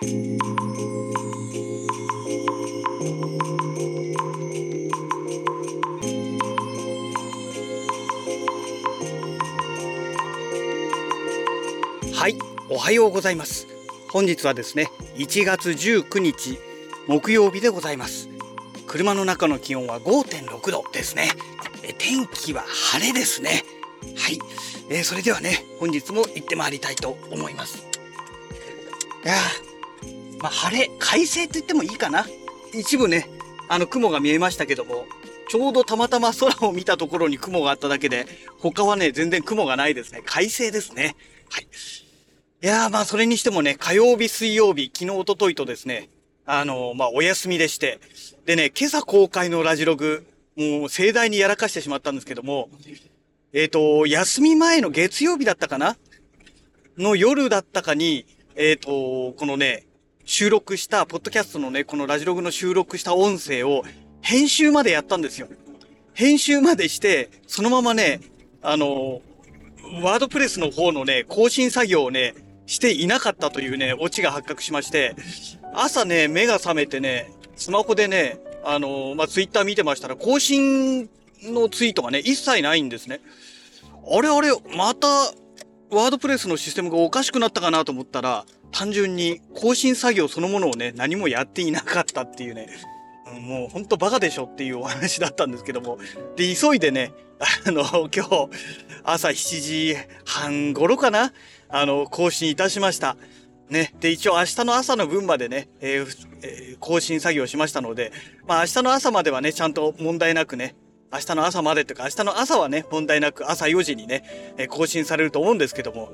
はい、おはようございます。本日はですね、1月19日木曜日でございます。車の中の気温は5.6度ですね。え天気は晴れですね。はい、えーそれではね、本日も行ってまいりたいと思います。いやまあ晴れ、快晴と言ってもいいかな。一部ね、あの雲が見えましたけども、ちょうどたまたま空を見たところに雲があっただけで、他はね、全然雲がないですね。快晴ですね。はい。いやーまあそれにしてもね、火曜日、水曜日、昨日、一昨日とですね、あのーまあお休みでして、でね、今朝公開のラジログ、もう盛大にやらかしてしまったんですけども、えっ、と、休み前の月曜日だったかな？の夜だったかに、えっ、と、このね、収録した、ポッドキャストのね、このラジログの収録した音声を編集までやったんですよ。編集までして、そのままね、あのワードプレスの方のね、更新作業をね、していなかったというね、オチが発覚しまして、朝ね、目が覚めてね、スマホでね、あのまあ、ツイッター見てましたら、更新のツイートがね、一切ないんですね。あれあれ、また、ワードプレスのシステムがおかしくなったかなと思ったら、単純に更新作業そのものをね、何もやっていなかったっていうね、うんもうほんとバカでしょっていうお話だったんですけども、で、急いでね、あの、今日、朝7時半頃かなあの、更新いたしました。ね。で、一応明日の朝の分までね、えーえー更新作業しましたので、まあ明日の朝まではね、ちゃんと問題なくね、明日の朝までというか、明日の朝はね、問題なく朝4時にね、え更新されると思うんですけども、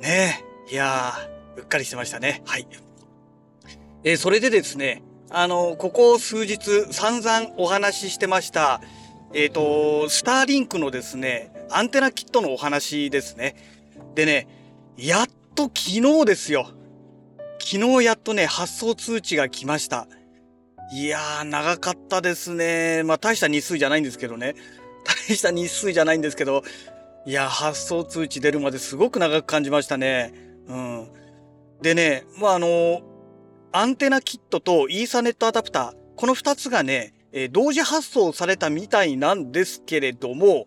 ねえ、いやー、うっかりしてましたね。はい。えーそれでですね、あの、ここ数日散々お話ししてました、えっ、と、スターリンクのですね、アンテナキットのお話ですね。でね、やっと昨日ですよ。昨日やっとね、発送通知が来ました。いやー、長かったですね。まあ、大した日数じゃないんですけどね。大した日数じゃないんですけど、いや、発送通知出るまですごく長く感じましたね。うん。でね、まあ、あのアンテナキットとイーサネットアダプター、この二つがね、えー同時発送されたみたいなんですけれども、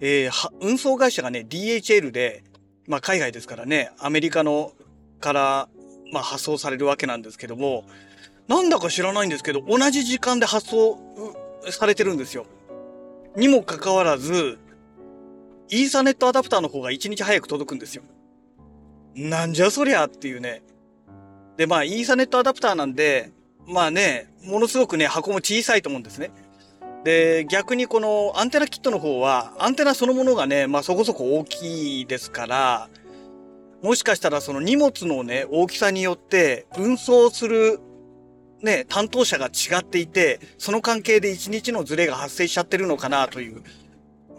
えー運送会社がね、DHL で、まあ海外ですからね、アメリカのから、まあ発送されるわけなんですけども、なんだか知らないんですけど、同じ時間で発送されてるんですよ。にもかかわらず、イーサネットアダプターの方が1日早く届くんですよ。なんじゃそりゃっていうね。で、まあ、イーサネットアダプターなんで、まあね、ものすごくね、箱も小さいと思うんですね。で、逆にこのアンテナキットの方は、アンテナそのものがね、まあそこそこ大きいですから、もしかしたらその荷物のね、大きさによって、運送する、ね、担当者が違っていて、その関係で一日のズレが発生しちゃってるのかなという、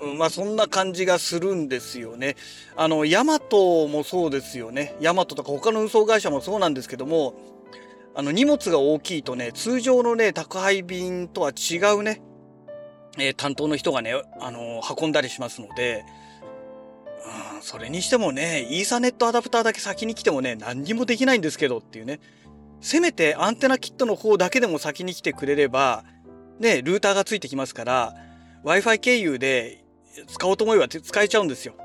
うんまあそんな感じがするんですよね。あの、ヤマトもそうですよね。ヤマトとか他の運送会社もそうなんですけども、あの荷物が大きいとね、通常のね、宅配便とは違うね、えー担当の人がね、あの運んだりしますので、うん、それにしてもね、イーサネットアダプターだけ先に来てもね、何にもできないんですけどっていうね。せめてアンテナキットの方だけでも先に来てくれれば、ね、ルーターがついてきますから、Wi-Fi 経由で使おうと思えば使えちゃうんですよ。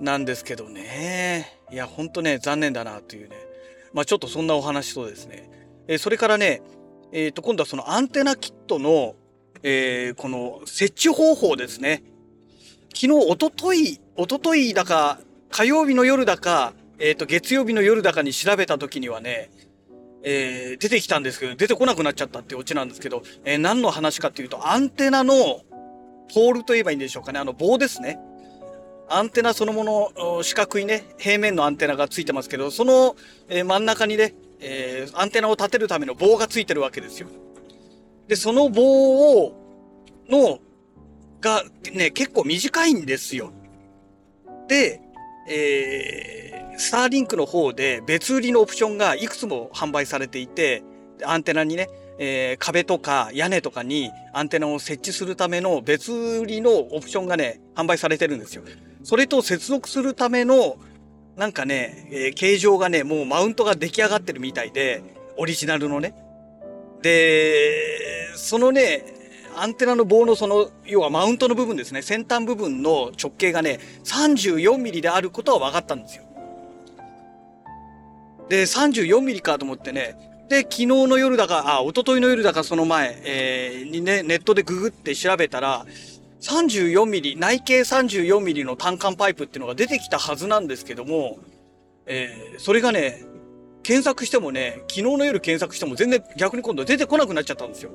なんですけどね。いや、ほんとね、残念だなというね。まあちょっとそんなお話とですね。えーそれからね、えっ、と、今度はそのアンテナキットの、えーこの設置方法ですね。昨日、おととい、おとといだか、火曜日の夜だか、えっ、と、月曜日の夜だかに調べた時にはね、え出てきたんですけど、出てこなくなっちゃったってオチなんですけど、え何の話かっていうと、アンテナのポールと言えばいいんでしょうかね。あの棒ですね。アンテナそのもの、四角いね、平面のアンテナがついてますけど、その、え真ん中にね、えアンテナを立てるための棒がついてるわけですよ。で、その棒を、の、がね、結構短いんですよ。で、えー、スターリンクの方で別売りのオプションがいくつも販売されていて、アンテナにね、えー壁とか屋根とかにアンテナを設置するための別売りのオプションがね、販売されてるんですよ。それと接続するための、なんかね、えー、形状がね、もうマウントが出来上がってるみたいで、オリジナルのね。で、そのね、アンテナの棒のその、要はマウントの部分ですね、先端部分の直径がね、34ミリであることは分かったんですよ。で、34ミリかと思ってね、で、昨日の夜だか、あ、一昨日の夜だかその前、えー、にね、ネットでググって調べたら、34ミリ、内径34ミリの単管パイプっていうのが出てきたはずなんですけども、えー、それがね、検索してもね、昨日の夜検索しても全然逆に今度出てこなくなっちゃったんですよ。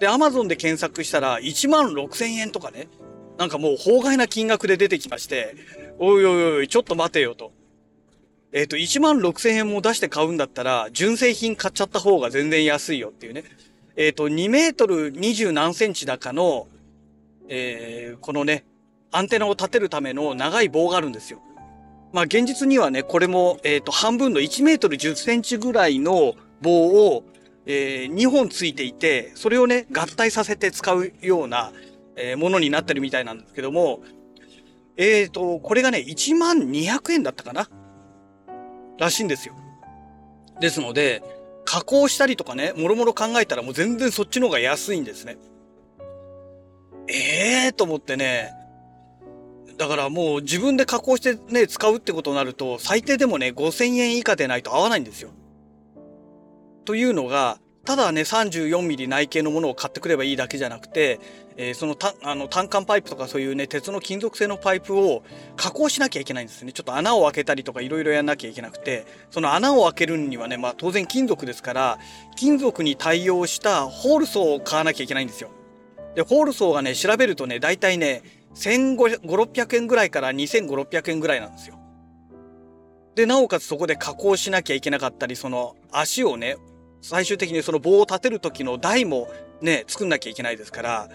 で、アマゾンで検索したら1万6000円とかね、なんかもう法外な金額で出てきまして、おいおいおい、ちょっと待てよと。えっ、ー、と、1万6000円も出して買うんだったら、純正品買っちゃった方が全然安いよっていうね。えっ、ー、と、2メートル20何センチだかの、えー、このね、アンテナを立てるための長い棒があるんですよ。まあ現実にはね、これも、えっ、ー、と、半分の1メートル10センチぐらいの棒を、えー、2本ついていて、それをね、合体させて使うような、えー、ものになってるみたいなんですけども、えっ、ー、と、これがね、1万200円だったかならしいんですよ。ですので、加工したりとかね、もろもろ考えたらもう全然そっちの方が安いんですね。ええー、と思ってね、だからもう自分で加工してね、使うってことになると、最低でもね、5000円以下でないと合わないんですよ。というのが、ただね、34ミリ内径のものを買ってくればいいだけじゃなくて、えー、そのたあの単管パイプとかそういうね、鉄の金属製のパイプを加工しなきゃいけないんですね。ちょっと穴を開けたりとかいろいろやんなきゃいけなくて、その穴を開けるにはね、まあ当然金属ですから、金属に対応したホール層を買わなきゃいけないんですよ。で、ホール層がね、調べるとね、大体ね、1500、600円ぐらいから2500、600円ぐらいなんですよ。で、なおかつそこで加工しなきゃいけなかったり、その足をね、最終的にその棒を立てる時の台もね、作んなきゃいけないですから、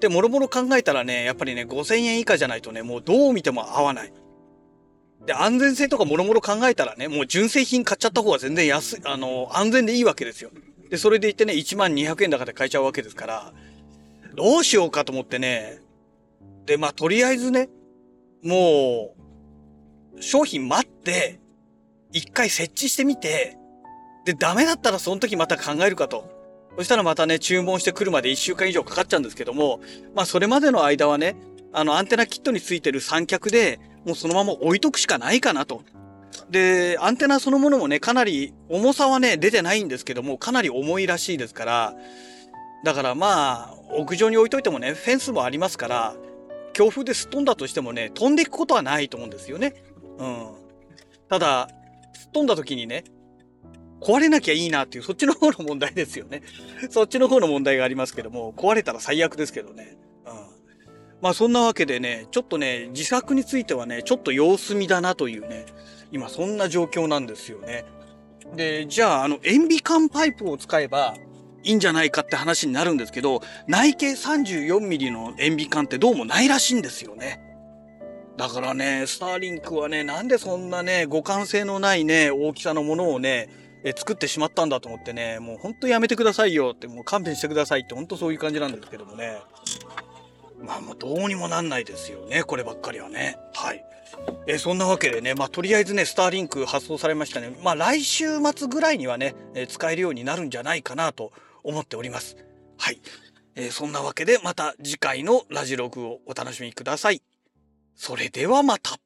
で、もろもろ考えたらね、やっぱりね、5000円以下じゃないとね、もうどう見ても合わない。で、安全性とかもろもろ考えたらね、もう純正品買っちゃった方が全然安い、あの、安全でいいわけですよ。で、それで言ってね、1万200円高で買えちゃうわけですから、どうしようかと思ってね。で、まあ、とりあえずね、もう、商品待って、一回設置してみて、で、ダメだったらその時また考えるかと。そしたらまたね、注文してくるまで一週間以上かかっちゃうんですけども、まあ、それまでの間はね、あの、アンテナキットについてる三脚で、もうそのまま置いとくしかないかなと。で、アンテナそのものもね、かなり、重さはね、出てないんですけども、かなり重いらしいですから、だからまあ、屋上に置いといてもね、フェンスもありますから、強風ですっ飛んだとしてもね、飛んでいくことはないと思うんですよね。うん。ただ、すっ飛んだ時にね、壊れなきゃいいなっていう、そっちの方の問題ですよね。そっちの方の問題がありますけども、壊れたら最悪ですけどね。うん。まあそんなわけでね、ちょっとね、自作についてはね、ちょっと様子見だなというね、今そんな状況なんですよね。で、じゃあ、あの、塩ビ管パイプを使えば、いいんじゃないかって話になるんですけど、内径34ミリの塩ビ管ってどうもないらしいんですよね。だからね、スターリンクはね、なんでそんなね、互換性のないね、大きさのものをね、え作ってしまったんだと思ってね、もうほんとやめてくださいよって、もう勘弁してくださいって、ほんとそういう感じなんですけどもね。まあもうどうにもなんないですよね、こればっかりはね。はい。えそんなわけでね、まあ、とりあえずね、スターリンク発送されましたね。まあ、来週末ぐらいにはね、え使えるようになるんじゃないかなと思っております。はい。えー、そんなわけでまた次回のラジログをお楽しみください。それではまた。